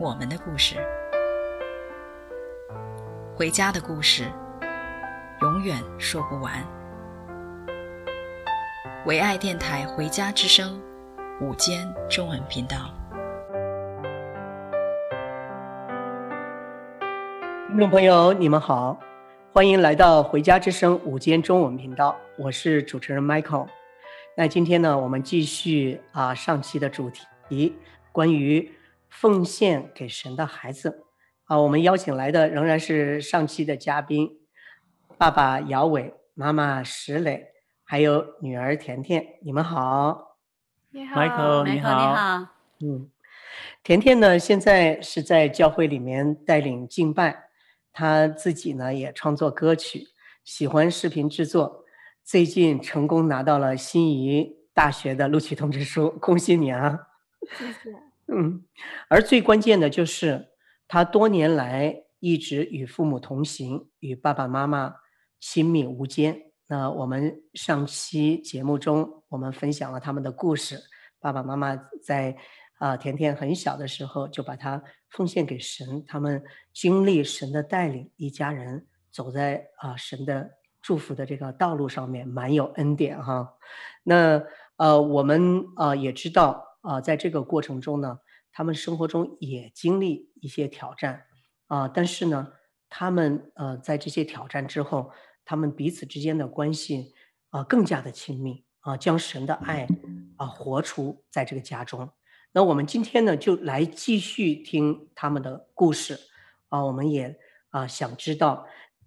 我们的故事，回家的故事，永远说不完。唯爱电台《回家之声》午间中文频道，听众朋友，你们好，欢迎来到《回家之声》午间中文频道，我是主持人 Michael。那今天呢，我们继续啊上期的主题，关于。奉献给神的孩子，啊，我们邀请来的仍然是上期的嘉宾，爸爸姚伟，妈妈石磊，还有女儿甜甜，你们好。你好，Michael，你好，你好。嗯，甜甜呢，现在是在教会里面带领敬拜，她自己呢也创作歌曲，喜欢视频制作，最近成功拿到了心仪大学的录取通知书，恭喜你啊！谢谢。嗯，而最关键的就是他多年来一直与父母同行，与爸爸妈妈亲密无间。那我们上期节目中，我们分享了他们的故事。爸爸妈妈在啊、甜甜很小的时候就把他奉献给神，他们经历神的带领，一家人走在啊、神的祝福的这个道路上面，满有恩典哈。那呃，我们啊、呃、也知道。啊、在这个过程中呢，他们生活中也经历一些挑战，啊、但是呢，他们呃，在这些挑战之后，他们彼此之间的关系啊、更加的亲密啊、将神的爱啊、活出在这个家中。那我们今天呢，就来继续听他们的故事啊、我们也啊、想知道，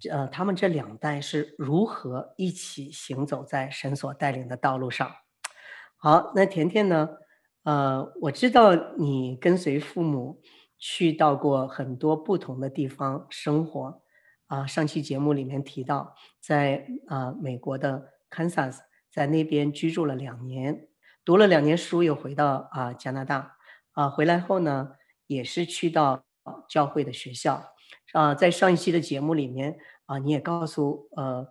呃，他们这两代是如何一起行走在神所带领的道路上。好，那甜甜呢？呃，我知道你跟随父母去到过很多不同的地方生活，啊、上期节目里面提到，在啊、美国的 Kansas，在那边居住了两年，读了两年书，又回到啊、加拿大，啊、回来后呢，也是去到教会的学校，啊、在上一期的节目里面啊、你也告诉呃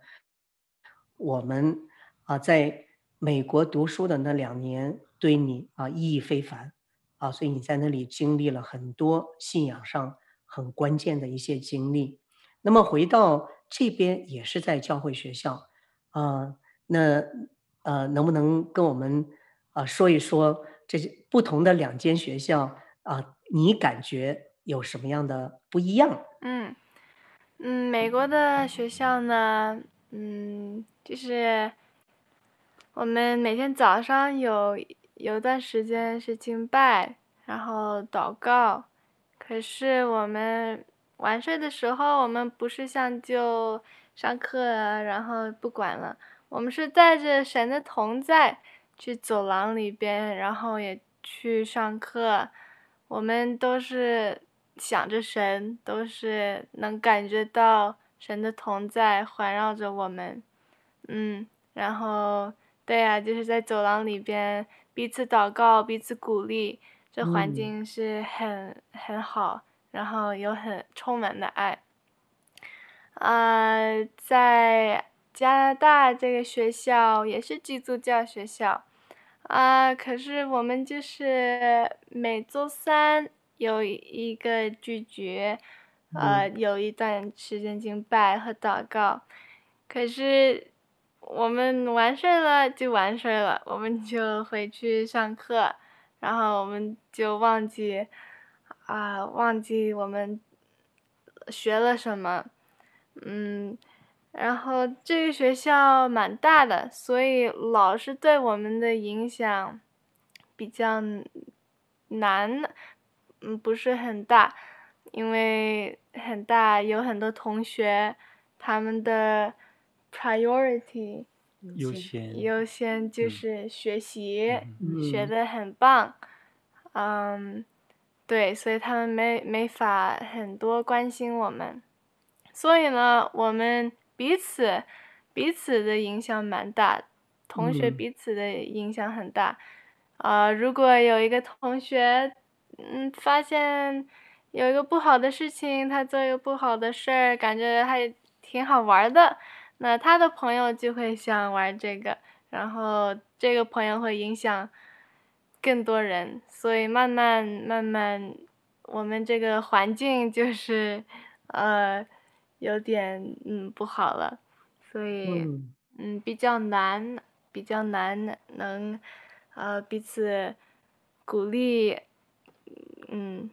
我们啊、在美国读书的那两年。对你啊意义非凡啊，所以你在那里经历了很多信仰上很关键的一些经历。那么回到这边也是在教会学校啊，那呃能不能跟我们啊说一说这些不同的两间学校啊，你感觉有什么样的不一样？嗯嗯，美国的学校呢，嗯，就是我们每天早上有。有段时间是敬拜，然后祷告，可是我们晚睡的时候，我们不是像就上课，然后不管了，我们是带着神的同在去走廊里边，然后也去上课，我们都是想着神，都是能感觉到神的同在环绕着我们，嗯，然后对呀，就是在走廊里边。彼此祷告，彼此鼓励，这环境是很、嗯、很好，然后有很充满的爱。啊、呃，在加拿大这个学校也是基督教学校，啊、呃，可是我们就是每周三有一个聚集，呃，有一段时间敬拜和祷告，可是。我们完事了就完事了，我们就回去上课，然后我们就忘记，啊，忘记我们学了什么，嗯，然后这个学校蛮大的，所以老师对我们的影响比较难，嗯，不是很大，因为很大有很多同学，他们的。Priority 优先优先就是学习，嗯、学的很棒，嗯，对，所以他们没没法很多关心我们，所以呢，我们彼此彼此的影响蛮大，同学彼此的影响很大。啊、嗯呃，如果有一个同学，嗯，发现有一个不好的事情，他做一个不好的事儿，感觉还挺好玩的，那他的朋友就会想玩这个，然后这个朋友会影响。更多人，所以慢慢慢慢，我们这个环境就是，呃，有点嗯不好了，所以嗯，嗯比较难，比较难能，呃彼此鼓励，嗯。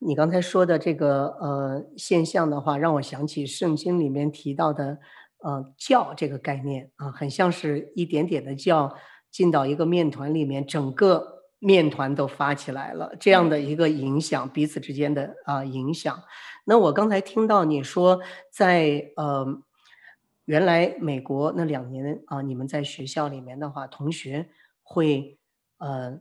你刚才说的这个呃现象的话，让我想起圣经里面提到的呃教这个概念啊，很像是一点点的教。进到一个面团里面，整个面团都发起来了，这样的一个影响，彼此之间的啊、影响。那我刚才听到你说在，呃原来美国那两年啊、你们在学校里面的话，同学会呃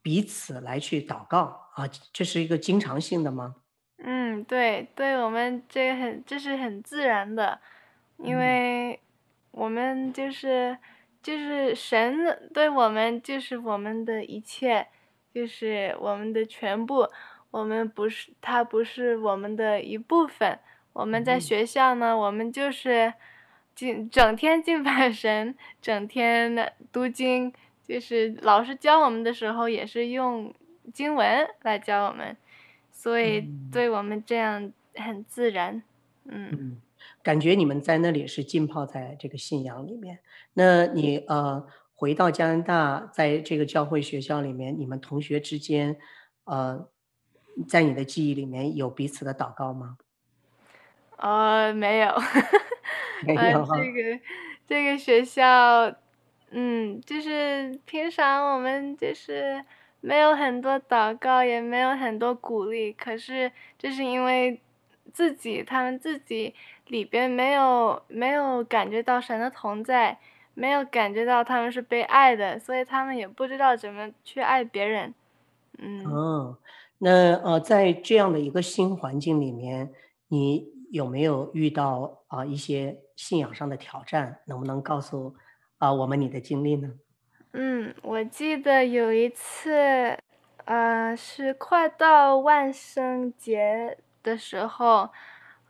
彼此来去祷告啊，这是一个经常性的吗？嗯，对，对我们这个很这是很自然的，因为我们就是。就是神对我们就是我们的一切，就是我们的全部。我们不是他不是我们的一部分。我们在学校呢，我们就是敬整天敬拜神，整天的读经。就是老师教我们的时候，也是用经文来教我们，所以对我们这样很自然，嗯。感觉你们在那里是浸泡在这个信仰里面。那你呃回到加拿大，在这个教会学校里面，你们同学之间，呃，在你的记忆里面有彼此的祷告吗？呃，没有。没有。呃，这个这个学校，嗯，就是平常我们就是没有很多祷告，也没有很多鼓励。可是就是因为自己，他们自己。里边没有没有感觉到神的同在，没有感觉到他们是被爱的，所以他们也不知道怎么去爱别人。嗯，哦，那呃，在这样的一个新环境里面，你有没有遇到啊、一些信仰上的挑战？能不能告诉啊、我们你的经历呢？嗯，我记得有一次，呃，是快到万圣节的时候。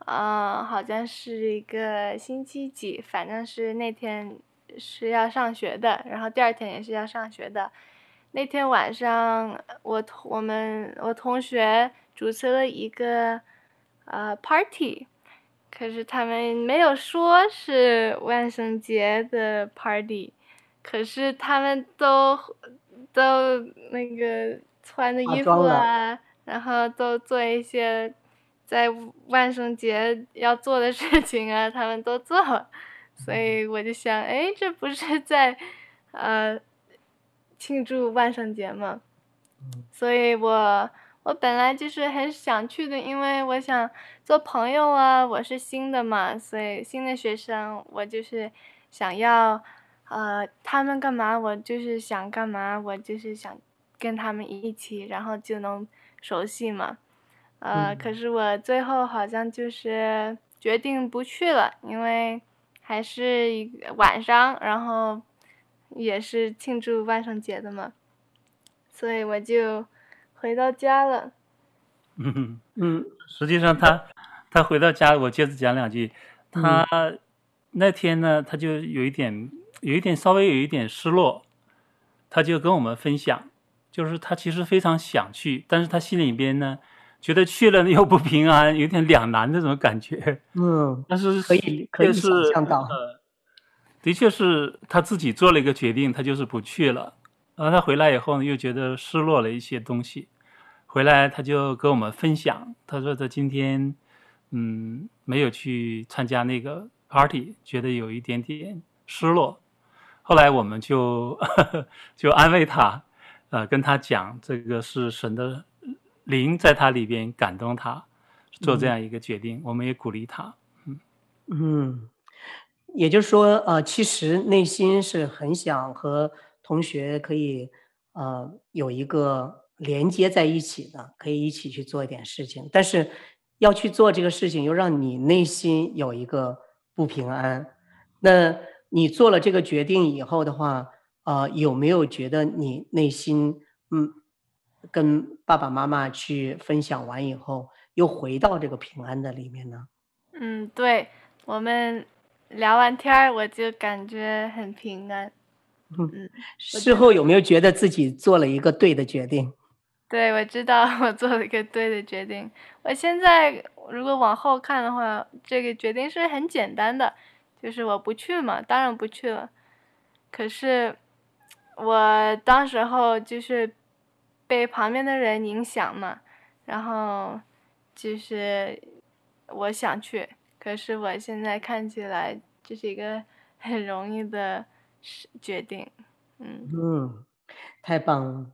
嗯，好像是一个星期几，反正是那天是要上学的，然后第二天也是要上学的。那天晚上，我同我们我同学主持了一个呃 party，可是他们没有说是万圣节的 party，可是他们都都那个穿的衣服啊，然后都做一些。在万圣节要做的事情啊，他们都做了，所以我就想，哎，这不是在，呃，庆祝万圣节吗？所以我我本来就是很想去的，因为我想做朋友啊，我是新的嘛，所以新的学生，我就是想要，呃，他们干嘛，我就是想干嘛，我就是想跟他们一起，然后就能熟悉嘛。呃，可是我最后好像就是决定不去了，因为还是晚上，然后也是庆祝万圣节的嘛，所以我就回到家了。嗯嗯，实际上他他回到家，我接着讲两句。他那天呢，他就有一点有一点稍微有一点失落，他就跟我们分享，就是他其实非常想去，但是他心里边呢。觉得去了又不平安，有点两难那种感觉。嗯，但是可以可以想象到，呃，的确是他自己做了一个决定，他就是不去了。然后他回来以后呢，又觉得失落了一些东西。回来他就跟我们分享，他说他今天嗯没有去参加那个 party，觉得有一点点失落。后来我们就呵呵 就安慰他，呃，跟他讲这个是神的。灵在他里边感动他，做这样一个决定，嗯、我们也鼓励他。嗯嗯，也就是说，呃，其实内心是很想和同学可以，呃，有一个连接在一起的，可以一起去做一点事情。但是要去做这个事情，又让你内心有一个不平安。那你做了这个决定以后的话，呃，有没有觉得你内心嗯，跟爸爸妈妈去分享完以后，又回到这个平安的里面呢？嗯，对，我们聊完天儿，我就感觉很平安。嗯，事后有没有觉得自己做了一个对的决定？对，我知道 我做了一个对的决定。我现在如果往后看的话，这个决定是很简单的，就是我不去嘛，当然不去了。可是我当时候就是被旁边的人影响嘛，然后就是我想去，可是我现在看起来这是一个很容易的。决定，嗯嗯，太棒了。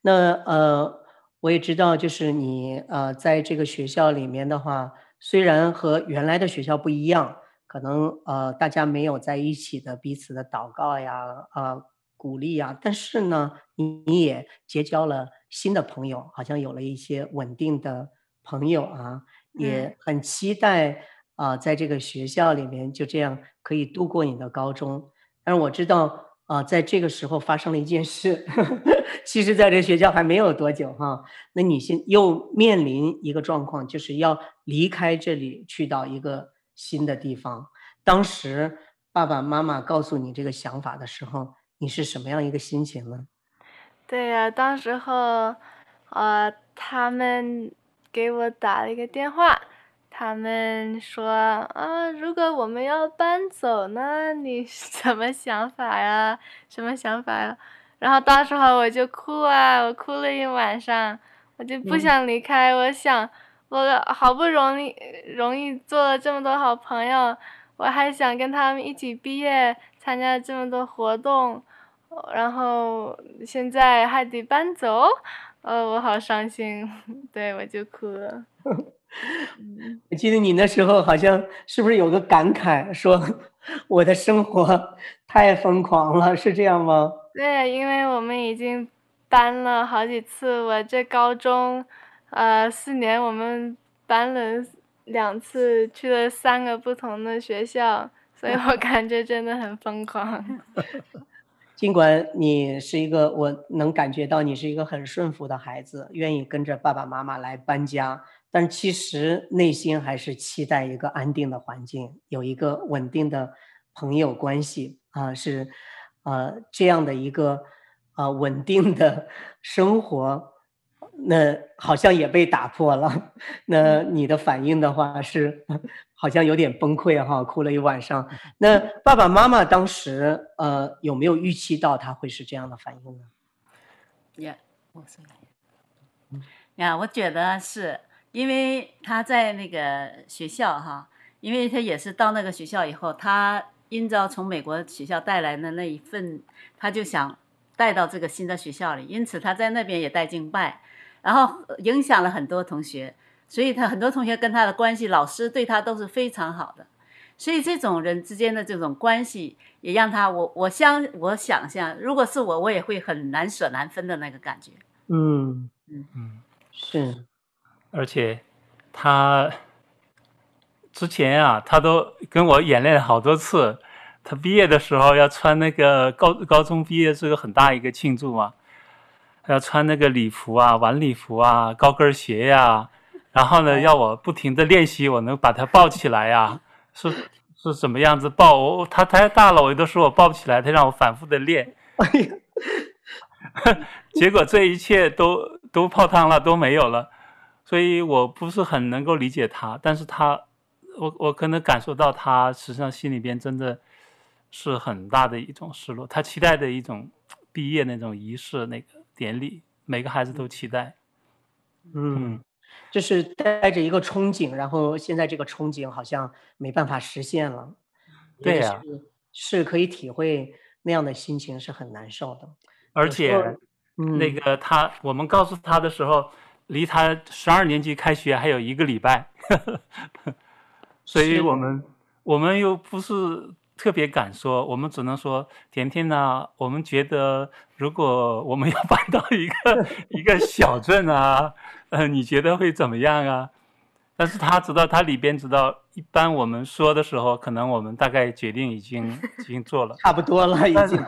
那呃，我也知道，就是你呃，在这个学校里面的话，虽然和原来的学校不一样，可能呃，大家没有在一起的彼此的祷告呀，呃，鼓励呀，但是呢，你你也结交了新的朋友，好像有了一些稳定的朋友啊，也很期待啊，呃，在这个学校里面就这样可以度过你的高中。但是我知道啊、呃，在这个时候发生了一件事，呵 呵其实在这学校还没有多久哈。那你现又面临一个状况，就是要离开这里，去到一个新的地方。当时爸爸妈妈告诉你这个想法的时候，你是什么样一个心情呢？对呀、啊，当时候，呃，他们给我打了一个电话。他们说啊，如果我们要搬走呢，你什么想法呀？什么想法呀？然后到时候我就哭啊，我哭了一晚上，我就不想离开。嗯、我想，我好不容易容易做了这么多好朋友，我还想跟他们一起毕业，参加这么多活动，然后现在还得搬走，呃，我好伤心，对，我就哭了。我记得你那时候好像是不是有个感慨，说我的生活太疯狂了，是这样吗？对，因为我们已经搬了好几次，我这高中，呃，四年我们搬了两次，去了三个不同的学校，所以我 感觉真的很疯狂。尽管你是一个，我能感觉到你是一个很顺服的孩子，愿意跟着爸爸妈妈来搬家。但其实内心还是期待一个安定的环境，有一个稳定的朋友关系啊，是呃这样的一个呃稳定的生活，那好像也被打破了。那你的反应的话是好像有点崩溃哈，哭了一晚上。那爸爸妈妈当时呃有没有预期到他会是这样的反应呢？呀，我说呀，我觉得是。因为他在那个学校哈，因为他也是到那个学校以后，他因着从美国学校带来的那一份，他就想带到这个新的学校里，因此他在那边也带敬拜，然后影响了很多同学，所以他很多同学跟他的关系，老师对他都是非常好的，所以这种人之间的这种关系，也让他我我相我想象，如果是我，我也会很难舍难分的那个感觉。嗯嗯嗯，是。而且，他之前啊，他都跟我演练了好多次。他毕业的时候要穿那个高高中毕业是个很大一个庆祝嘛，要穿那个礼服啊、晚礼服啊、高跟鞋呀、啊。然后呢，要我不停的练习，我能把他抱起来呀、啊，是是怎么样子抱？我他太大了，我都说我抱不起来，他让我反复的练。结果这一切都都泡汤了，都没有了。所以我不是很能够理解他，但是他，我我可能感受到他实际上心里边真的是很大的一种失落。他期待的一种毕业那种仪式那个典礼，每个孩子都期待。嗯，就是带着一个憧憬，然后现在这个憧憬好像没办法实现了。对呀，是可以体会那样的心情是很难受的。而且，那个他，我们告诉他的时候。离他十二年级开学还有一个礼拜，所以我们我们又不是特别敢说，我们只能说甜甜呢，我们觉得如果我们要搬到一个 一个小镇啊，呃，你觉得会怎么样啊？但是他知道，他里边知道，一般我们说的时候，可能我们大概决定已经已经做了，差不多了，已经。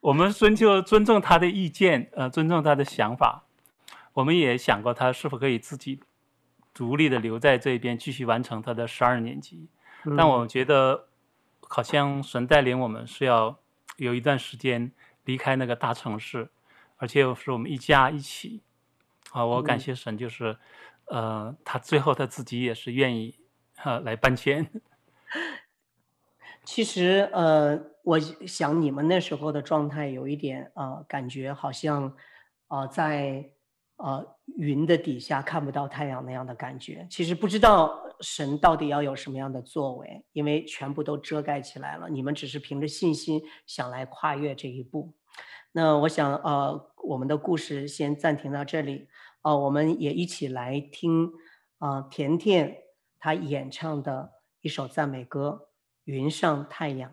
我们尊就尊重他的意见，呃，尊重他的想法。我们也想过他是否可以自己独立的留在这边，继续完成他的十二年级。嗯、但我觉得，好像神带领我们是要有一段时间离开那个大城市，而且是我们一家一起。啊，我感谢神，就是。嗯呃，他最后他自己也是愿意，呃，来搬迁。其实，呃，我想你们那时候的状态有一点，呃，感觉好像，呃，在呃云的底下看不到太阳那样的感觉。其实不知道神到底要有什么样的作为，因为全部都遮盖起来了。你们只是凭着信心想来跨越这一步。那我想，呃，我们的故事先暂停到这里。啊、我们也一起来听啊、甜甜她演唱的一首赞美歌《云上太阳》。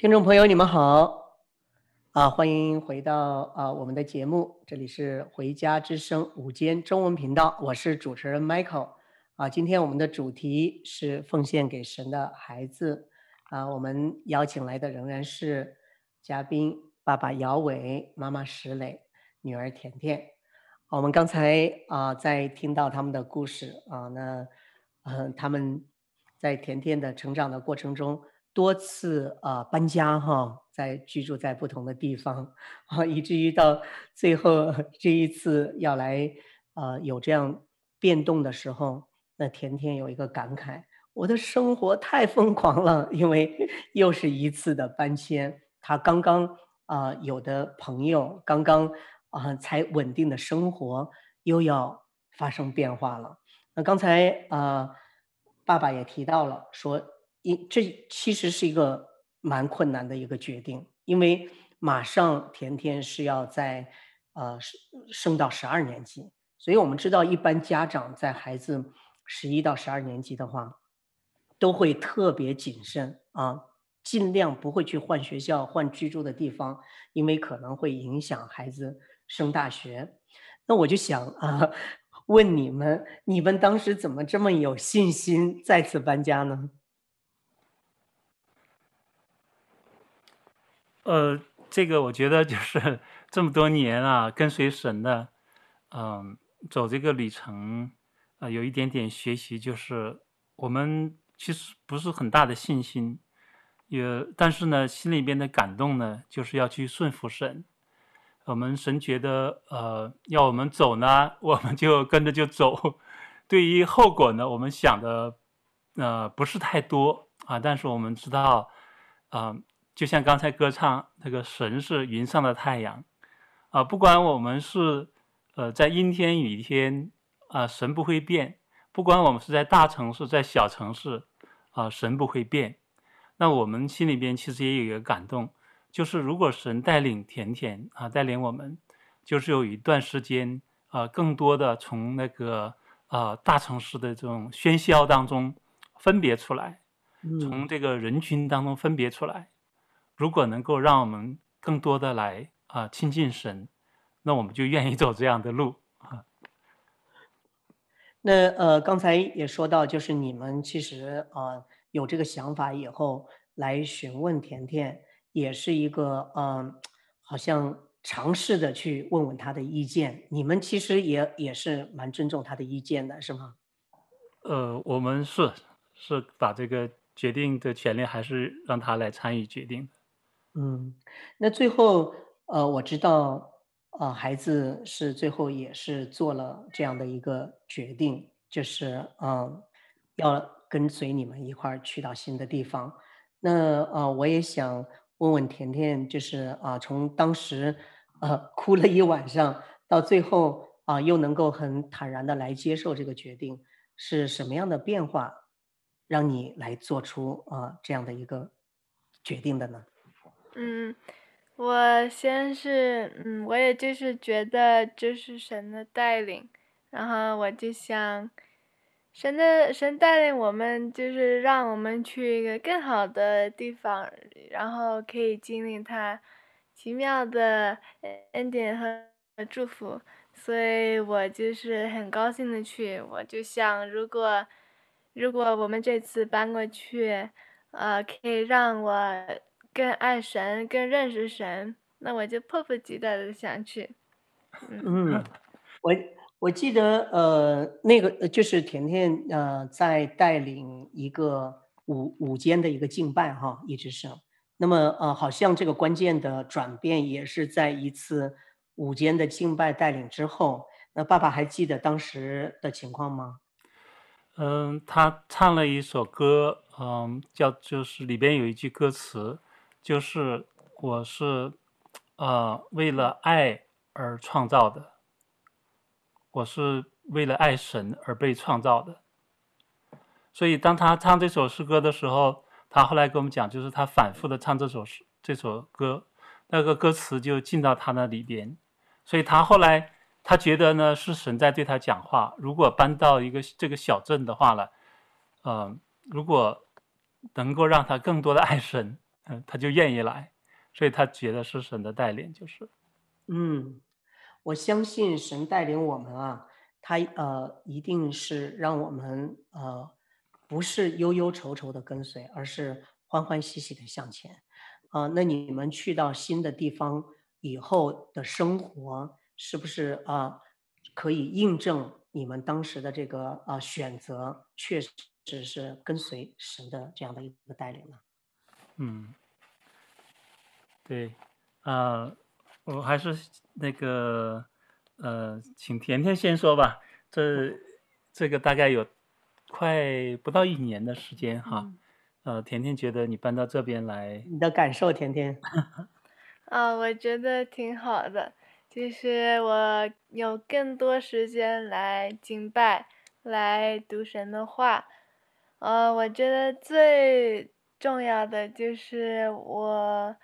听众朋友，你们好，啊，欢迎回到啊我们的节目，这里是回家之声午间中文频道，我是主持人 Michael。啊，今天我们的主题是奉献给神的孩子。啊，我们邀请来的仍然是嘉宾爸爸姚伟、妈妈石磊、女儿甜甜。我们刚才啊在听到他们的故事啊，那嗯、呃、他们在甜甜的成长的过程中。多次啊搬家哈，在居住在不同的地方啊，以至于到最后这一次要来啊有这样变动的时候，那甜甜有一个感慨：我的生活太疯狂了，因为又是一次的搬迁。他刚刚啊有的朋友，刚刚啊才稳定的生活又要发生变化了。那刚才啊爸爸也提到了说。因，这其实是一个蛮困难的一个决定，因为马上甜甜是要在呃升到十二年级，所以我们知道，一般家长在孩子十一到十二年级的话，都会特别谨慎啊，尽量不会去换学校、换居住的地方，因为可能会影响孩子升大学。那我就想啊，问你们，你们当时怎么这么有信心再次搬家呢？呃，这个我觉得就是 这么多年啊，跟随神的，嗯、走这个旅程，呃，有一点点学习，就是我们其实不是很大的信心，也但是呢，心里边的感动呢，就是要去顺服神。我们神觉得，呃，要我们走呢，我们就跟着就走。对于后果呢，我们想的，呃，不是太多啊，但是我们知道，啊、就像刚才歌唱那个神是云上的太阳，啊，不管我们是呃在阴天雨天啊，神不会变；不管我们是在大城市在小城市啊，神不会变。那我们心里边其实也有一个感动，就是如果神带领甜甜啊，带领我们，就是有一段时间啊，更多的从那个啊大城市的这种喧嚣当中分别出来，从这个人群当中分别出来。如果能够让我们更多的来啊亲近神，那我们就愿意走这样的路啊。那呃，刚才也说到，就是你们其实啊有这个想法以后来询问甜甜，也是一个嗯，好像尝试的去问问他的意见。你们其实也也是蛮尊重他的意见的，是吗？呃，我们是是把这个决定的权利还是让他来参与决定。嗯，那最后，呃，我知道，呃，孩子是最后也是做了这样的一个决定，就是，嗯、呃，要跟随你们一块儿去到新的地方。那，呃，我也想问问甜甜，就是啊、从当时，呃，哭了一晚上，到最后啊、又能够很坦然的来接受这个决定，是什么样的变化，让你来做出啊、这样的一个决定的呢？嗯，我先是嗯，我也就是觉得这是神的带领，然后我就想，神的神带领我们，就是让我们去一个更好的地方，然后可以经历他奇妙的恩典和祝福，所以我就是很高兴的去。我就想，如果如果我们这次搬过去，呃，可以让我。更爱神，更认识神，那我就迫不及待的想去。嗯，嗯我我记得呃，那个就是甜甜呃，在带领一个午午间的一个敬拜哈，一直是。那么呃，好像这个关键的转变也是在一次午间的敬拜带领之后。那爸爸还记得当时的情况吗？嗯，他唱了一首歌，嗯，叫就是里边有一句歌词。就是我是，呃，为了爱而创造的。我是为了爱神而被创造的。所以当他唱这首诗歌的时候，他后来跟我们讲，就是他反复的唱这首诗这首歌，那个歌词就进到他那里边。所以他后来他觉得呢，是神在对他讲话。如果搬到一个这个小镇的话了，嗯、呃，如果能够让他更多的爱神。他就愿意来，所以他觉得是神的带领，就是，嗯，我相信神带领我们啊，他呃一定是让我们呃不是忧忧愁愁的跟随，而是欢欢喜喜的向前。啊、那你们去到新的地方以后的生活，是不是啊、可以印证你们当时的这个啊、选择，确实是跟随神的这样的一个带领呢？嗯。对，啊、呃，我还是那个，呃，请甜甜先说吧。这这个大概有快不到一年的时间哈。嗯、呃，甜甜觉得你搬到这边来，你的感受，甜甜。啊，我觉得挺好的，就是我有更多时间来敬拜，来读神的话。呃，我觉得最重要的就是我。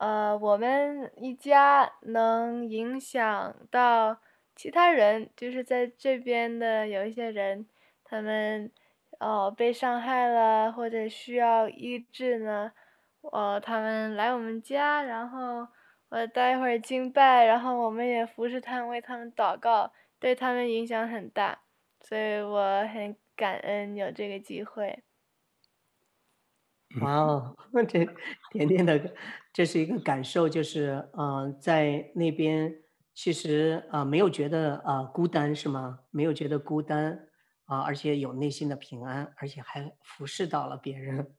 呃，我们一家能影响到其他人，就是在这边的有一些人，他们呃被伤害了或者需要医治呢，呃，他们来我们家，然后我待会儿敬拜，然后我们也服侍他们，为他们祷告，对他们影响很大，所以我很感恩有这个机会。哇哦，这甜甜的，这是一个感受，就是呃，在那边其实啊、呃、没有觉得啊、呃、孤单是吗？没有觉得孤单啊、呃，而且有内心的平安，而且还服侍到了别人。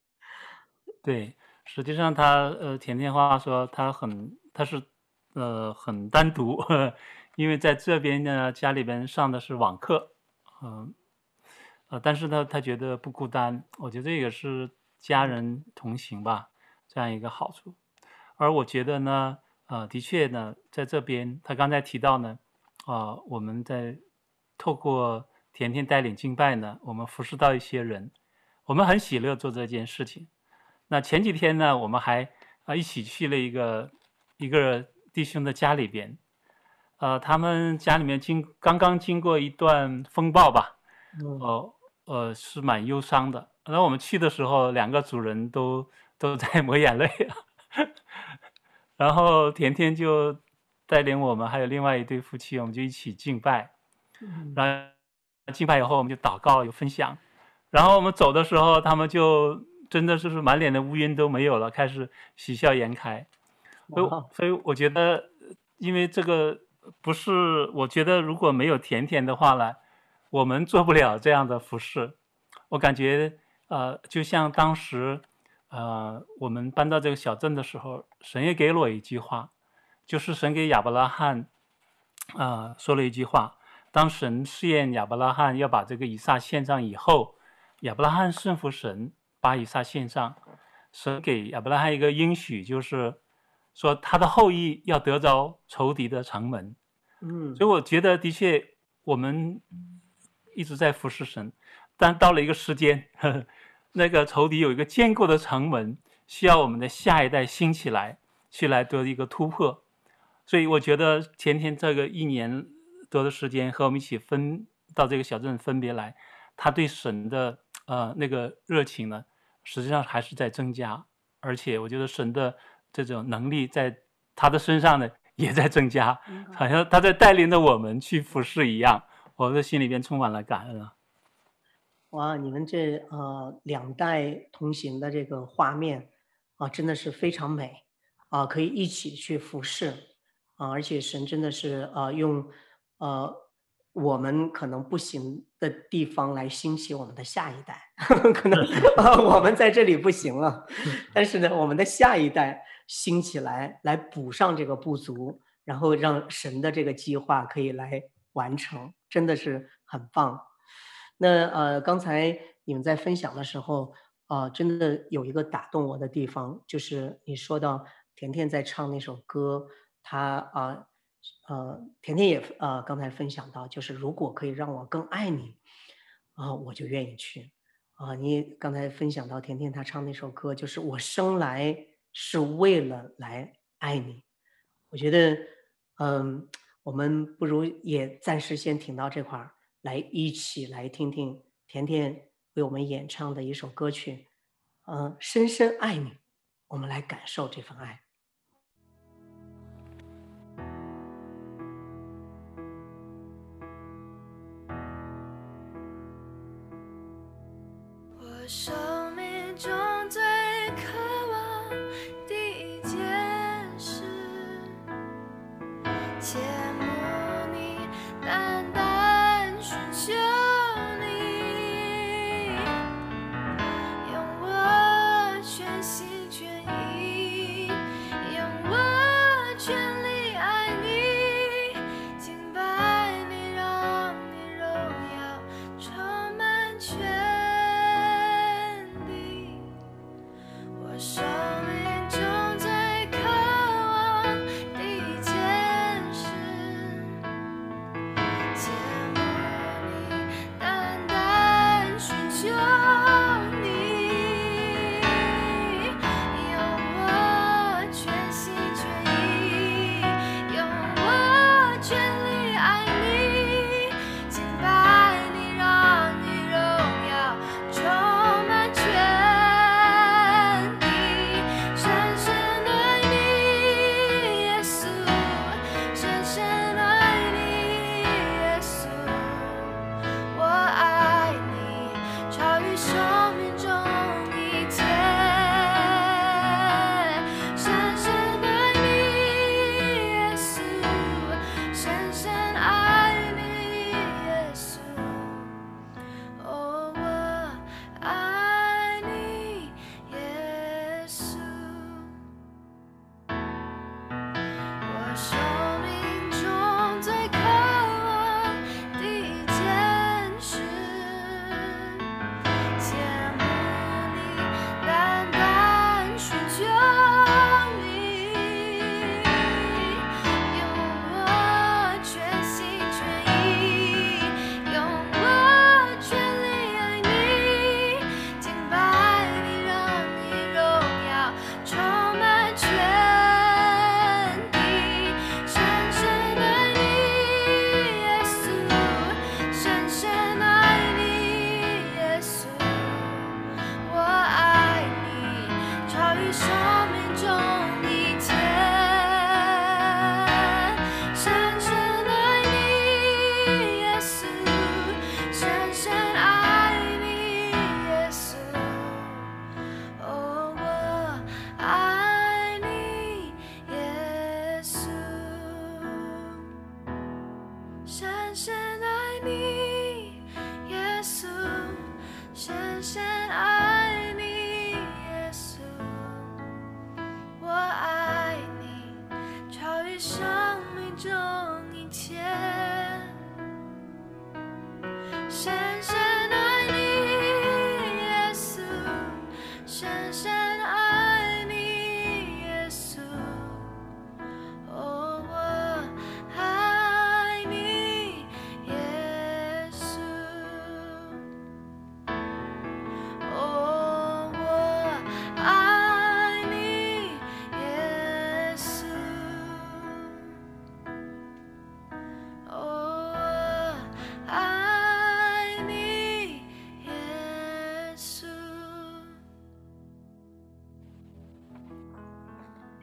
对，实际上他呃甜甜话说他很他是呃很单独呵呵，因为在这边呢家里边上的是网课，嗯、呃，呃但是呢他觉得不孤单，我觉得这个是。家人同行吧，这样一个好处。而我觉得呢，呃，的确呢，在这边，他刚才提到呢，啊、呃，我们在透过甜甜带领敬拜呢，我们服侍到一些人，我们很喜乐做这件事情。那前几天呢，我们还啊、呃、一起去了一个一个弟兄的家里边，呃，他们家里面经刚刚经过一段风暴吧，哦、呃，呃，是蛮忧伤的。然后我们去的时候，两个主人都都在抹眼泪，然后甜甜就带领我们，还有另外一对夫妻，我们就一起敬拜。然后敬拜以后，我们就祷告，有分享。然后我们走的时候，他们就真的就是满脸的乌云都没有了，开始喜笑颜开。所以，所以我觉得，因为这个不是，我觉得如果没有甜甜的话呢，我们做不了这样的服饰。我感觉。呃，就像当时，呃，我们搬到这个小镇的时候，神也给了我一句话，就是神给亚伯拉罕，啊、呃，说了一句话。当神试验亚伯拉罕要把这个以撒献上以后，亚伯拉罕顺服神，把以撒献上。神给亚伯拉罕一个应许，就是说他的后裔要得着仇敌的城门。嗯，所以我觉得的确，我们一直在服侍神。但到了一个时间，呵呵，那个仇敌有一个坚固的城门，需要我们的下一代兴起来，去来得一个突破。所以我觉得前天这个一年多的时间和我们一起分到这个小镇分别来，他对神的呃那个热情呢，实际上还是在增加，而且我觉得神的这种能力在他的身上呢也在增加，好像他在带领着我们去服侍一样，我的心里边充满了感恩啊。哇，你们这呃两代同行的这个画面啊，真的是非常美啊，可以一起去服侍啊，而且神真的是呃用呃我们可能不行的地方来兴起我们的下一代，可能 啊我们在这里不行了，但是呢，我们的下一代兴起来，来补上这个不足，然后让神的这个计划可以来完成，真的是很棒。那呃，刚才你们在分享的时候，啊、呃，真的有一个打动我的地方，就是你说到甜甜在唱那首歌，他啊，呃，甜甜也呃刚才分享到，就是如果可以让我更爱你，啊、我就愿意去。啊、你刚才分享到甜甜她唱那首歌，就是我生来是为了来爱你。我觉得，嗯、我们不如也暂时先停到这块儿。来一起来听听甜甜为我们演唱的一首歌曲嗯深深爱你我们来感受这份爱。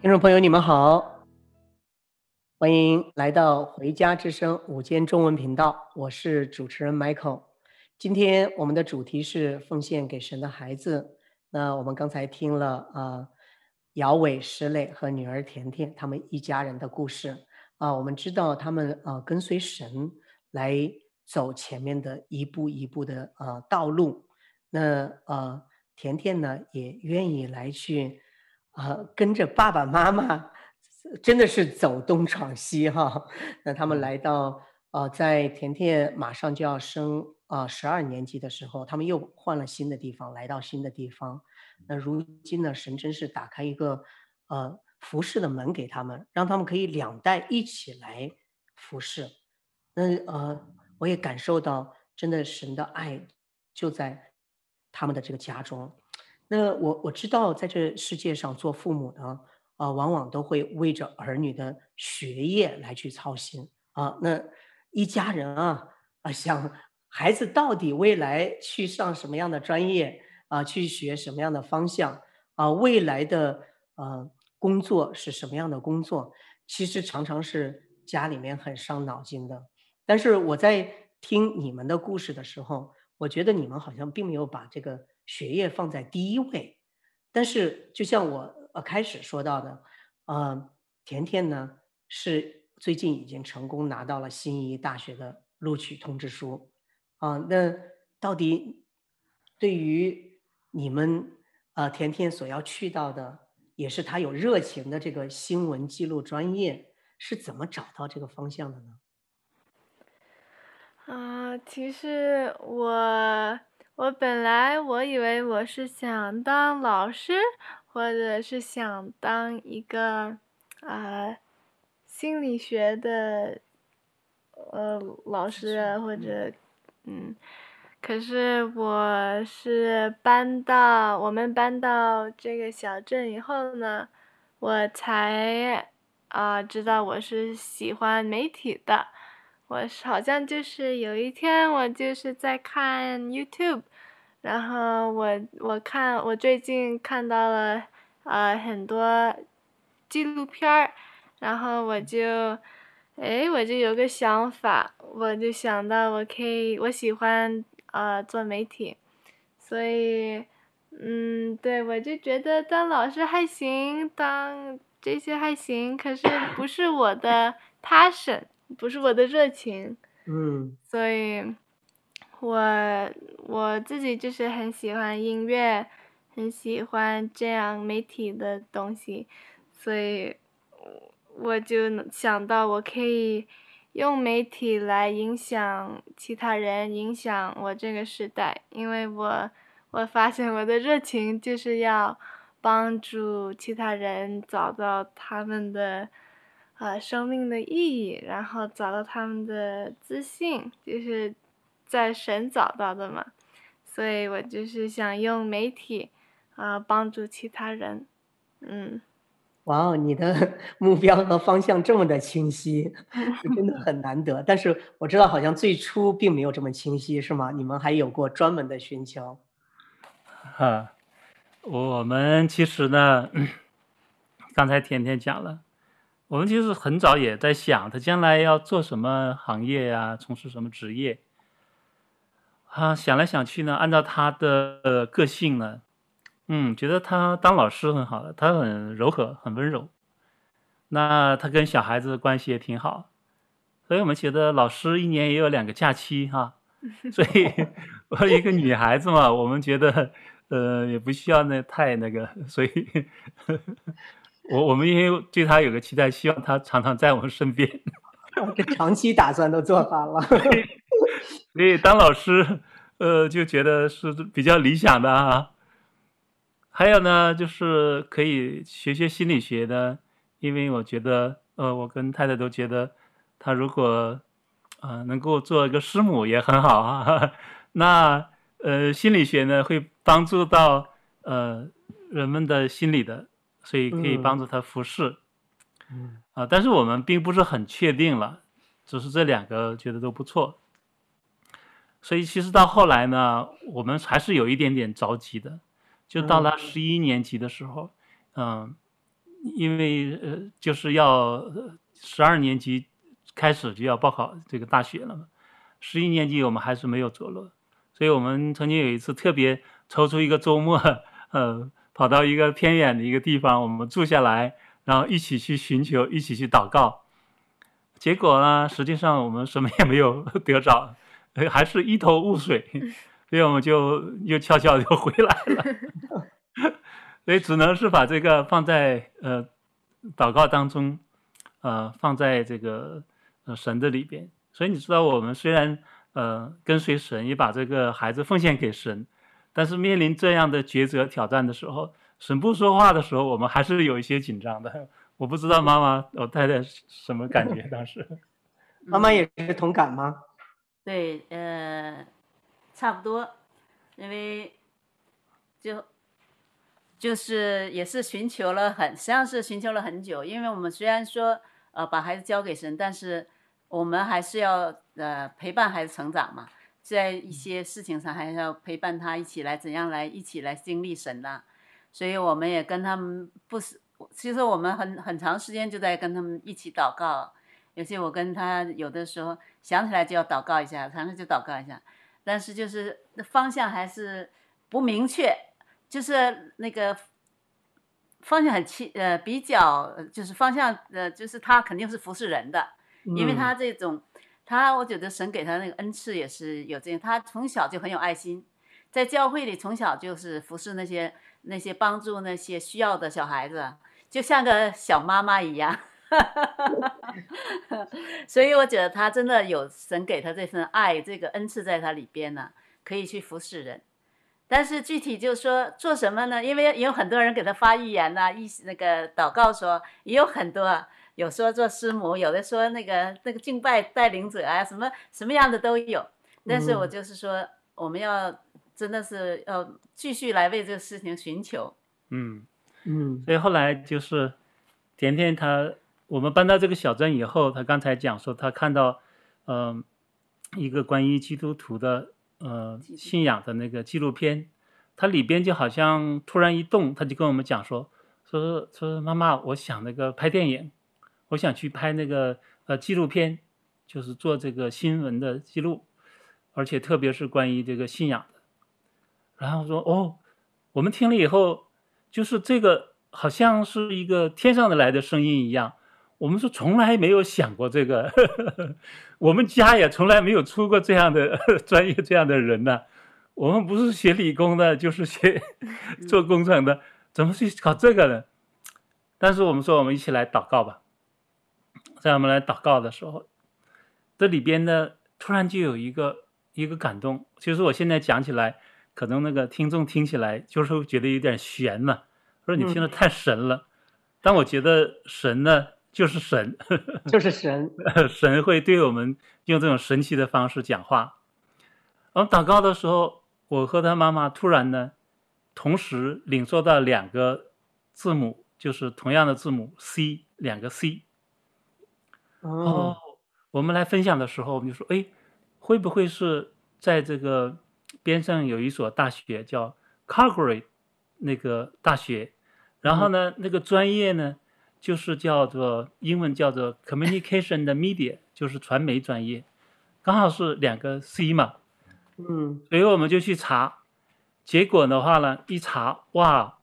听众朋友，你们好，欢迎来到《回家之声》午间中文频道，我是主持人 Michael。今天我们的主题是奉献给神的孩子。那我们刚才听了啊，姚伟、石磊和女儿甜甜他们一家人的故事啊，我们知道他们啊跟随神来走前面的一步一步的啊道路。那呃，甜甜呢也愿意来去。啊，跟着爸爸妈妈，真的是走东闯西哈。那他们来到，呃，在甜甜马上就要升啊十二年级的时候，他们又换了新的地方，来到新的地方。那如今呢，神真是打开一个呃服侍的门给他们，让他们可以两代一起来服侍。那呃，我也感受到，真的神的爱就在他们的这个家中。那我我知道，在这世界上做父母的啊，往往都会为着儿女的学业来去操心啊。那一家人啊啊，想孩子到底未来去上什么样的专业啊，去学什么样的方向啊，未来的呃工作是什么样的工作，其实常常是家里面很伤脑筋的。但是我在听你们的故事的时候，我觉得你们好像并没有把这个。学业放在第一位，但是就像我呃开始说到的，呃，甜甜呢是最近已经成功拿到了心仪大学的录取通知书。啊，那到底对于你们呃甜甜所要去到的，也是他有热情的这个新闻记录专业，是怎么找到这个方向的呢？啊、其实我我本来我以为我是想当老师，或者是想当一个啊、呃、心理学的呃老师，或者嗯，可是我是搬到我们搬到这个小镇以后呢，我才啊、呃、知道我是喜欢媒体的。我好像就是有一天，我就是在看 YouTube，然后我我看我最近看到了呃很多纪录片儿，然后我就，哎，我就有个想法，我就想到我可以，我喜欢呃做媒体，所以，嗯，对，我就觉得当老师还行，当这些还行，可是不是我的 passion。不是我的热情，嗯，所以我我自己就是很喜欢音乐，很喜欢这样媒体的东西，所以我就想到我可以用媒体来影响其他人，影响我这个时代，因为我我发现我的热情就是要帮助其他人找到他们的。啊、呃，生命的意义，然后找到他们的自信，就是在神找到的嘛。所以我就是想用媒体啊、呃、帮助其他人。嗯，哇哦，你的 目标和方向这么的清晰，真的很难得。但是我知道好像最初并没有这么清晰，是吗？你们还有过专门的寻求？啊，我们其实呢，刚才甜甜讲了。我们其实很早也在想，他将来要做什么行业呀，从事什么职业。啊，想来想去呢，按照他的个性呢，嗯，觉得他当老师很好的，他很柔和，很温柔。那他跟小孩子的关系也挺好，所以我们觉得老师一年也有两个假期哈。所以 我一个女孩子嘛，我们觉得呃也不需要那太那个，所以。我我们因为对他有个期待，希望他常常在我们身边。这长期打算都做好了。所以当老师，呃，就觉得是比较理想的啊。还有呢，就是可以学学心理学的，因为我觉得，呃，我跟太太都觉得，他如果啊、呃、能够做一个师母也很好啊。那呃，心理学呢会帮助到呃人们的心理的。所以可以帮助他服侍，嗯，啊，但是我们并不是很确定了，只是这两个觉得都不错。所以其实到后来呢，我们还是有一点点着急的，就到了十一年级的时候，嗯，因为呃就是要十二年级开始就要报考这个大学了嘛，十一年级我们还是没有着落，所以我们曾经有一次特别抽出一个周末，呃。跑到一个偏远的一个地方，我们住下来，然后一起去寻求，一起去祷告。结果呢，实际上我们什么也没有得着，还是一头雾水，所以我们就又悄悄就回来了。所以只能是把这个放在呃祷告当中，呃放在这个呃神的里边。所以你知道，我们虽然呃跟随神，也把这个孩子奉献给神。但是面临这样的抉择挑战的时候，神不说话的时候，我们还是有一些紧张的。我不知道妈妈、我太太什么感觉当时。妈妈也是同感吗？对，呃，差不多，因为就就是也是寻求了很，实际上是寻求了很久。因为我们虽然说呃把孩子交给神，但是我们还是要呃陪伴孩子成长嘛。在一些事情上，还要陪伴他一起来，怎样来一起来经历神呐？所以我们也跟他们不是，其实我们很很长时间就在跟他们一起祷告。有些我跟他有的时候想起来就要祷告一下，常常就祷告一下，但是就是方向还是不明确，就是那个方向很清，呃，比较就是方向，呃，就是他肯定是服侍人的，因为他这种，他我觉得神给他那个恩赐也是有这样，他从小就很有爱心，在教会里从小就是服侍那些那些帮助那些需要的小孩子，就像个小妈妈一样，所以我觉得他真的有神给他这份爱，这个恩赐在他里边呢，可以去服侍人。但是具体就是说做什么呢？因为有很多人给他发预言呐、啊，意那个祷告说也有很多，有说做师母，有的说那个那个敬拜带领者啊，什么什么样的都有。但是我就是说，嗯、我们要真的是要继续来为这个事情寻求。嗯嗯。所以后来就是甜甜她，我们搬到这个小镇以后，她刚才讲说她看到，嗯、呃，一个关于基督徒的。呃，信仰的那个纪录片，它里边就好像突然一动，她就跟我们讲说，说说妈妈，我想那个拍电影，我想去拍那个呃纪录片，就是做这个新闻的记录，而且特别是关于这个信仰的。然后说哦，我们听了以后，就是这个好像是一个天上的来的声音一样。我们是从来没有想过这个，呵呵，我们家也从来没有出过这样的 专业这样的人呢。我们不是学理工的，就是学 做工程的，怎么去搞这个呢？但是我们说，我们一起来祷告吧。在我们来祷告的时候，这里边呢，突然就有一个一个感动。其实我现在讲起来，可能那个听众听起来就是觉得有点玄嘛，说你听的太神了。嗯、但我觉得神呢。就是神，就是神，神会对我们用这种神奇的方式讲话。我们祷告的时候，我和他妈妈突然呢，同时领受到两个字母，就是同样的字母 C，两个 C。哦，我们来分享的时候，我们就说，哎，会不会是在这个边上有一所大学叫 Calgary 那个大学，然后呢，那个专业呢？就是叫做英文叫做 communication 的 media，就是传媒专业，刚好是两个 C 嘛，嗯，所以我们就去查，结果的话呢，一查哇，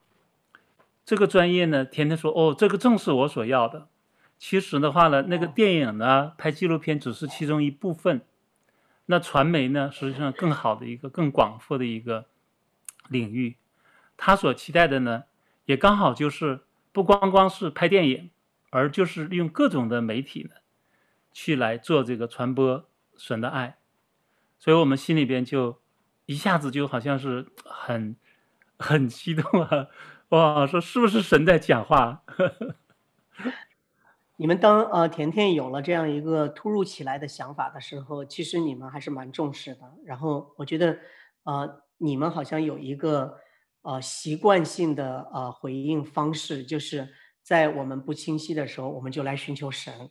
这个专业呢，甜甜说哦，这个正是我所要的。其实的话呢，那个电影呢，拍纪录片只是其中一部分，那传媒呢，实际上更好的一个更广阔的一个领域，他所期待的呢，也刚好就是。不光光是拍电影，而就是利用各种的媒体呢，去来做这个传播神的爱，所以我们心里边就一下子就好像是很很激动啊！哇，说是不是神在讲话？你们当呃甜甜有了这样一个突如其来的想法的时候，其实你们还是蛮重视的。然后我觉得呃你们好像有一个。呃，习惯性的呃回应方式，就是在我们不清晰的时候，我们就来寻求神。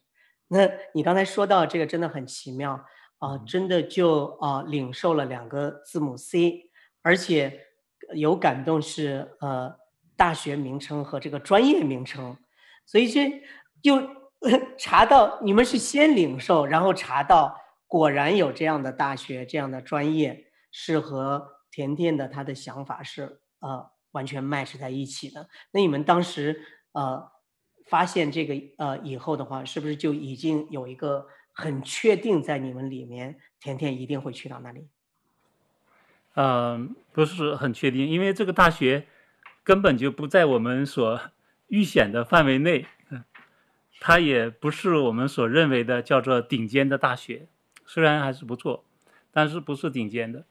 那你刚才说到这个真的很奇妙啊，呃，真的就啊，呃，领受了两个字母 C，而且有感动是呃大学名称和这个专业名称，所以这就 查到你们是先领受，然后查到果然有这样的大学这样的专业，是和甜甜的他的想法是。呃，完全 match 在一起的。那你们当时呃发现这个呃以后的话，是不是就已经有一个很确定在你们里面，甜甜一定会去到那里？嗯、不是很确定，因为这个大学根本就不在我们所预选的范围内，它也不是我们所认为的叫做顶尖的大学，虽然还是不错，但是不是顶尖的。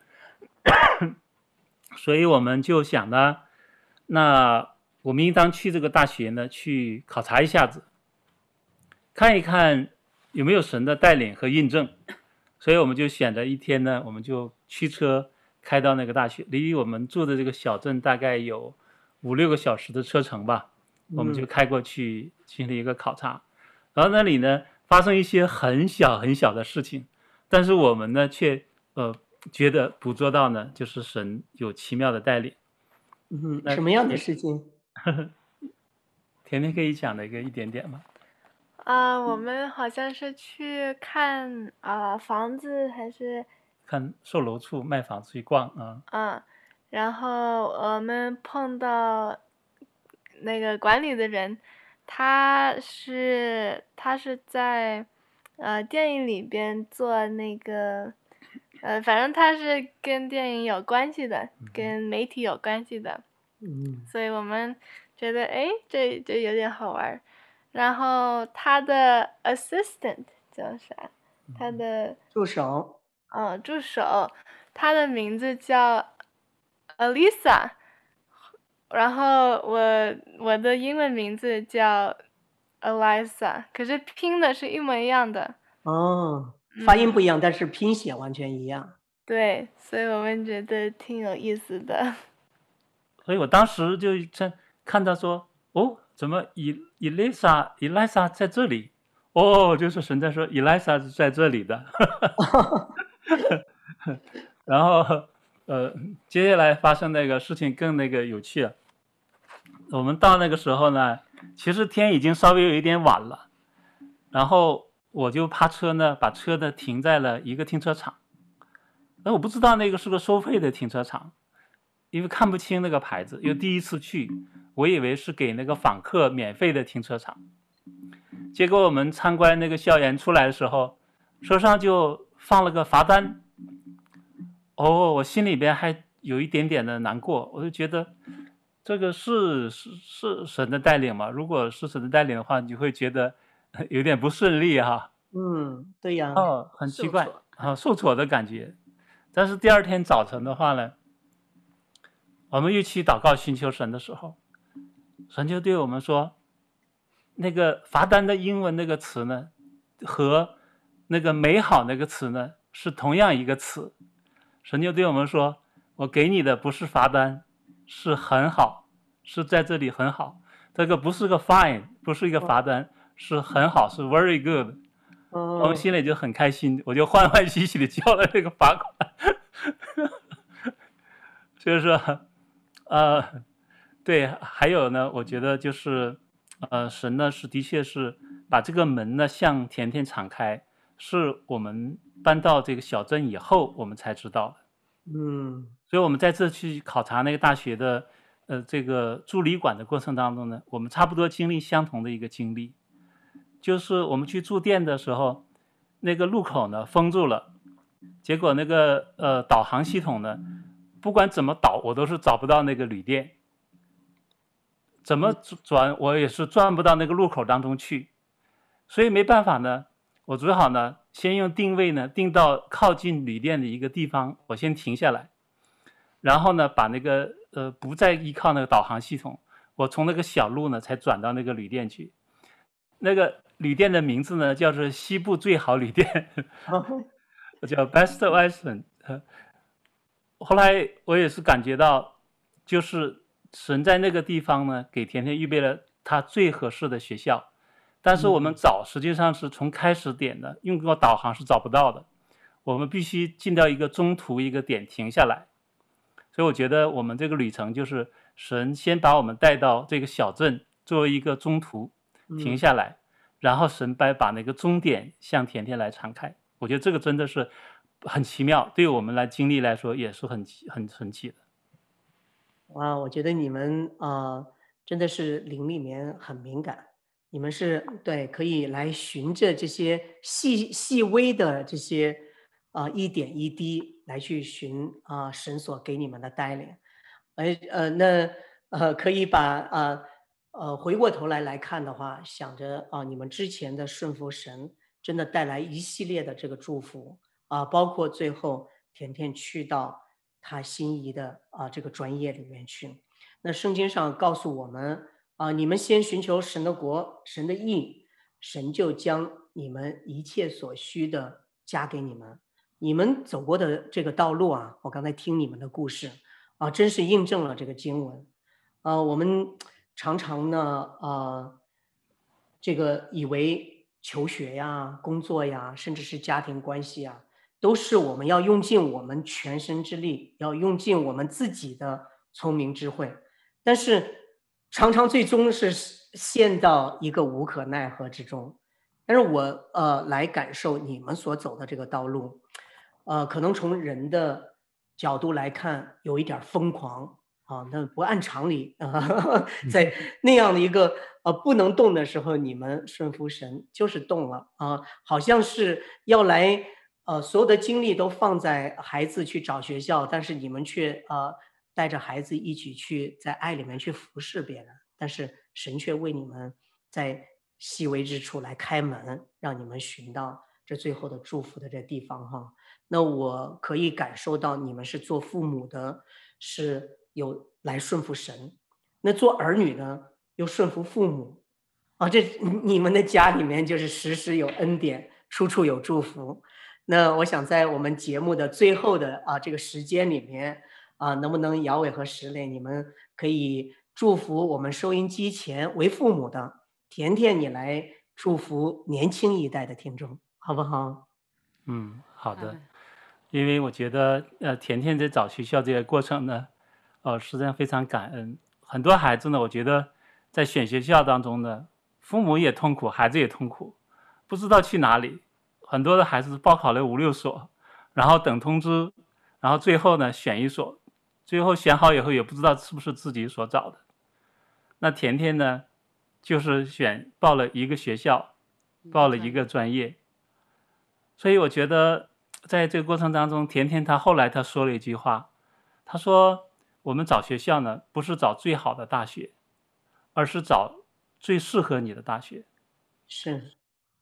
所以我们就想呢，那我们应当去这个大学呢，去考察一下子，看一看有没有神的带领和印证。所以我们就选择一天呢，我们就驱车开到那个大学，离我们住的这个小镇大概有五六个小时的车程吧。我们就开过去进行一个考察，然后那里呢发生一些很小很小的事情，但是我们呢却呃。觉得捕捉到呢，就是神有奇妙的带领。嗯，什么样的事情？甜甜可以讲的一个一点点吗？啊、呃，我们好像是去看啊、呃、房子，还是看售楼处卖房子去逛啊。嗯，然后我们碰到那个管理的人，他是他是在呃电影里边做那个呃，反正他是跟电影有关系的，跟媒体有关系的，嗯，所以我们觉得哎，这这有点好玩。然后他的 assistant 叫啥？他的助手。嗯，助手，他的名字叫 Alisa，然后我我的英文名字叫 Elisa，可是拼的是一模一样的。哦，发音不一样，嗯，但是拼写完全一样。对，所以我们觉得挺有意思的。所以我当时就在看到说，哦，怎么伊伊丽莎伊丽莎在这里？哦，就是神在说伊丽莎是在这里的。然后，呃，接下来发生那个事情更那个有趣了。我们到那个时候呢，其实天已经稍微有一点晚了。然后我就趴车呢，把车呢停在了一个停车场。那我不知道那个是个收费的停车场，因为看不清那个牌子，又第一次去，我以为是给那个访客免费的停车场。结果我们参观那个校园出来的时候，车上就。放了个罚单，哦，我心里边还有一点点的难过，我就觉得这个是是是神的带领吗？如果是神的带领的话，你会觉得 有点不顺利哈。嗯，对呀。哦，很奇怪，啊，受挫的感觉。但是第二天早晨的话呢，我们又去祷告寻求神的时候，神就对我们说，那个罚单的英文那个词呢，和。那个美好那个词呢，是同样一个词，神就对我们说：“我给你的不是罚单，是很好，是在这里很好。这个不是个 fine，不是一个罚单，是很好，是 very good。”我们心里就很开心，我就欢欢喜喜的交了这个罚款。所 以说，呃，对，还有呢，我觉得就是，呃，神呢是的确是把这个门呢向甜甜敞开。是我们搬到这个小镇以后，我们才知道的。嗯，所以我们在这去考察那个大学的，呃，这个住旅馆的过程当中呢，我们差不多经历相同的一个经历，就是我们去住店的时候，那个路口呢封住了，结果那个呃导航系统呢，不管怎么导，我都是找不到那个旅店，怎么转我也是转不到那个路口当中去，所以没办法呢。我只好呢，先用定位呢定到靠近旅店的一个地方，我先停下来，然后呢，把那个呃不再依靠那个导航系统，我从那个小路呢才转到那个旅店去。那个旅店的名字呢叫做西部最好旅店，叫 Best Western。后来我也是感觉到，就是神在那个地方呢给甜甜预备了他最合适的学校。但是我们找实际上是从开始点的，用过导航是找不到的。我们必须进到一个中途一个点停下来。所以我觉得我们这个旅程就是神先把我们带到这个小镇作为一个中途停下来，然后神把把那个终点向甜甜来敞开。我觉得这个真的是很奇妙，对我们来经历来说也是很很神奇的。哇，我觉得你们啊、呃，真的是灵里面很敏感。你们是对，可以来循着这些细细微的这些啊、呃、一点一滴来去寻啊、神所给你们的带领，哎呃那呃可以把啊呃，回过头来来看的话，想着啊、你们之前的顺服神，真的带来一系列的这个祝福啊、包括最后甜甜去到他心仪的啊、这个专业里面去，那圣经上告诉我们。啊！你们先寻求神的国、神的义，神就将你们一切所需的加给你们。你们走过的这个道路啊，我刚才听你们的故事啊，真是印证了这个经文。啊，我们常常呢，啊，这个以为求学呀、工作呀，甚至是家庭关系啊，都是我们要用尽我们全身之力，要用尽我们自己的聪明智慧，但是。常常最终是陷到一个无可奈何之中，但是我呃来感受你们所走的这个道路，呃，可能从人的角度来看有一点疯狂啊，那不按常理啊，在那样的一个呃不能动的时候，你们顺服神就是动了啊，好像是要来呃所有的精力都放在孩子去找学校，但是你们却呃带着孩子一起去在爱里面去服侍别人，但是神却为你们在细微之处来开门，让你们寻到这最后的祝福的这地方哈。那我可以感受到你们是做父母的，是。有来顺服神，那做儿女呢，又顺服父母，啊，这你们的家里面就是时时有恩典，处处有祝福。那我想在我们节目的最后的啊这个时间里面啊，能不能姚伟和石磊，你们可以祝福我们收音机前为父母的甜甜，你来祝福年轻一代的听众，好不好？嗯，好的。因为我觉得呃，甜甜在找学校这个过程呢。呃，实际上非常感恩。很多孩子呢，我觉得在选学校当中呢，父母也痛苦，孩子也痛苦，不知道去哪里。很多的孩子报考了五六所，然后等通知，然后最后呢选一所，最后选好以后也不知道是不是自己所找的。那甜甜呢，就是选报了一个学校，报了一个专业。所以我觉得在这个过程当中，甜甜她后来她说了一句话，她说。我们找学校呢，不是找最好的大学，而是找最适合你的大学。是，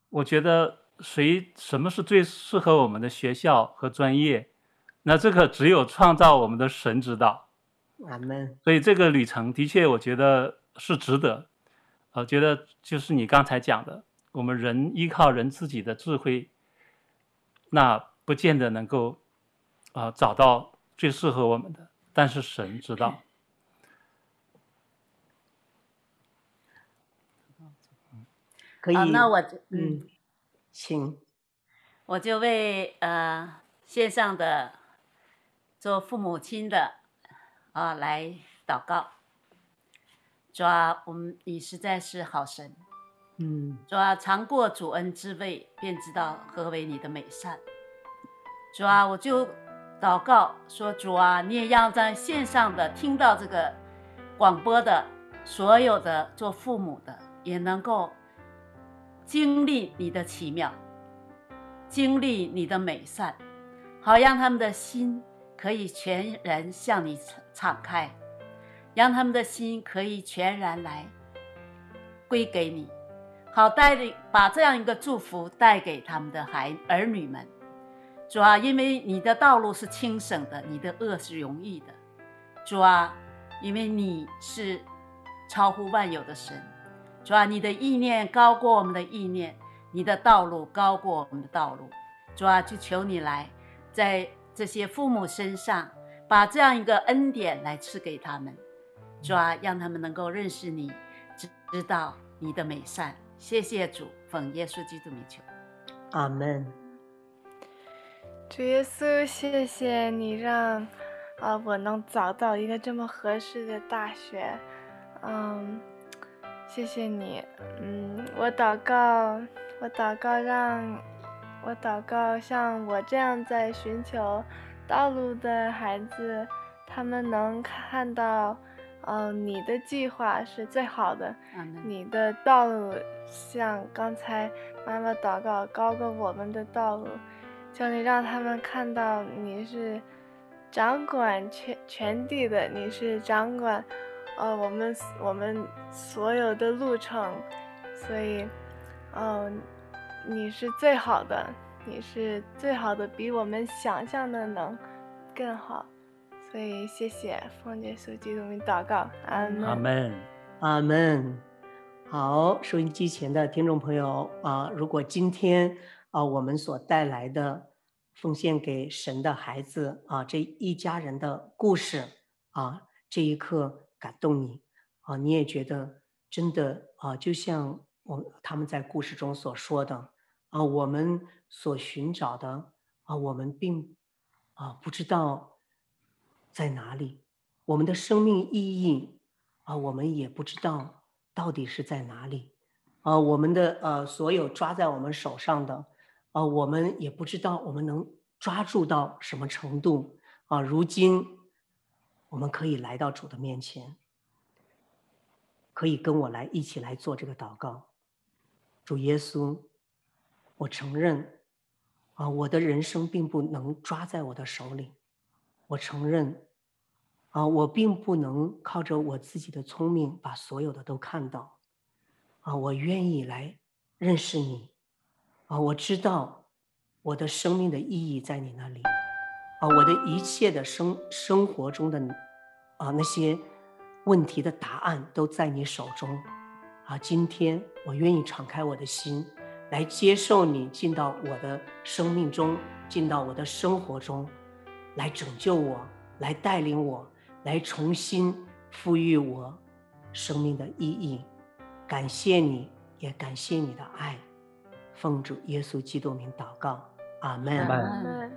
我觉得谁什么是最适合我们的学校和专业，那这个只有创造我们的神知道。阿门。所以这个旅程的确，我觉得是值得。我觉得就是你刚才讲的，我们人依靠人自己的智慧，那不见得能够啊、呃、找到最适合我们的。但是神知道，可以。啊、那我就嗯，请，我就为呃线上的做父母亲的啊来祷告。主啊，我们你实在是好神，嗯，主啊，尝过主恩滋味，便知道何为你的美善。主啊，我就。祷告说：“主啊，你也要在线上的听到这个广播的所有的做父母的，也能够经历你的奇妙，经历你的美善，好让他们的心可以全然向你敞敞开，让他们的心可以全然来归给你，好带领把这样一个祝福带给他们的孩儿女们。”主啊，因为你的道路是轻省的，你的恶是容易的。主啊，因为你是超乎万有的神。主啊，你的意念高过我们的意念，你的道路高过我们的道路。主啊，就求你来，在这些父母身上，把这样一个恩典来赐给他们。主啊，让他们能够认识你，知道你的美善。谢谢主，奉耶稣基督名求，阿门。主耶稣，谢谢你让，啊，我能找到一个这么合适的大学，嗯，谢谢你，嗯，我祷告，我祷告让，我祷告像我这样在寻求道路的孩子，他们能看到，嗯，你的计划是最好的，你的道路像刚才妈妈祷告高过我们的道路。求你让他们看到你是掌管全全地的，你是掌管，呃，我们我们所有的路程，所以，呃，你是最好的，你是最好的，比我们想象的能更好，所以谢谢奉耶稣基督名祷告，阿门，阿门，阿门。好，收音机前的听众朋友啊，呃，如果今天。啊，我们所带来的奉献给神的孩子啊，这一家人的故事啊，这一刻感动你啊，你也觉得真的啊，就像我他们在故事中所说的啊，我们所寻找的啊，我们并啊不知道在哪里，我们的生命意义啊，我们也不知道到底是在哪里啊，我们的呃所有抓在我们手上的。啊，我们也不知道我们能抓住到什么程度啊！如今我们可以来到主的面前，可以跟我来一起来做这个祷告。主耶稣，我承认啊，我的人生并不能抓在我的手里。我承认啊，我并不能靠着我自己的聪明把所有的都看到。啊，我愿意来认识你。啊，我知道我的生命的意义在你那里。啊，我的一切的生生活中的啊那些问题的答案都在你手中，啊，今天我愿意敞开我的心，来接受你进到我的生命中，进到我的生活中，来拯救我，来带领我，来重新赋予我生命的意义。感谢你，也感谢你的爱，奉主耶稣基督名祷告，阿门。阿。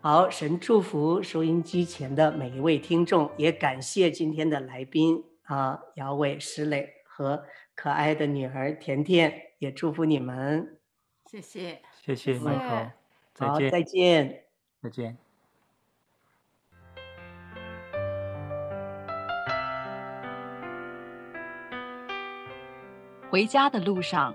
好，神祝福收音机前的每一位听众，也感谢今天的来宾啊，姚伟、石磊和可爱的女儿甜甜，也祝福你们。谢谢，谢谢 Michael，再好，见，再见，再见。回家的路上，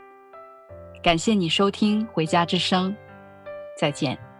感谢你收听《回家之声》，再见。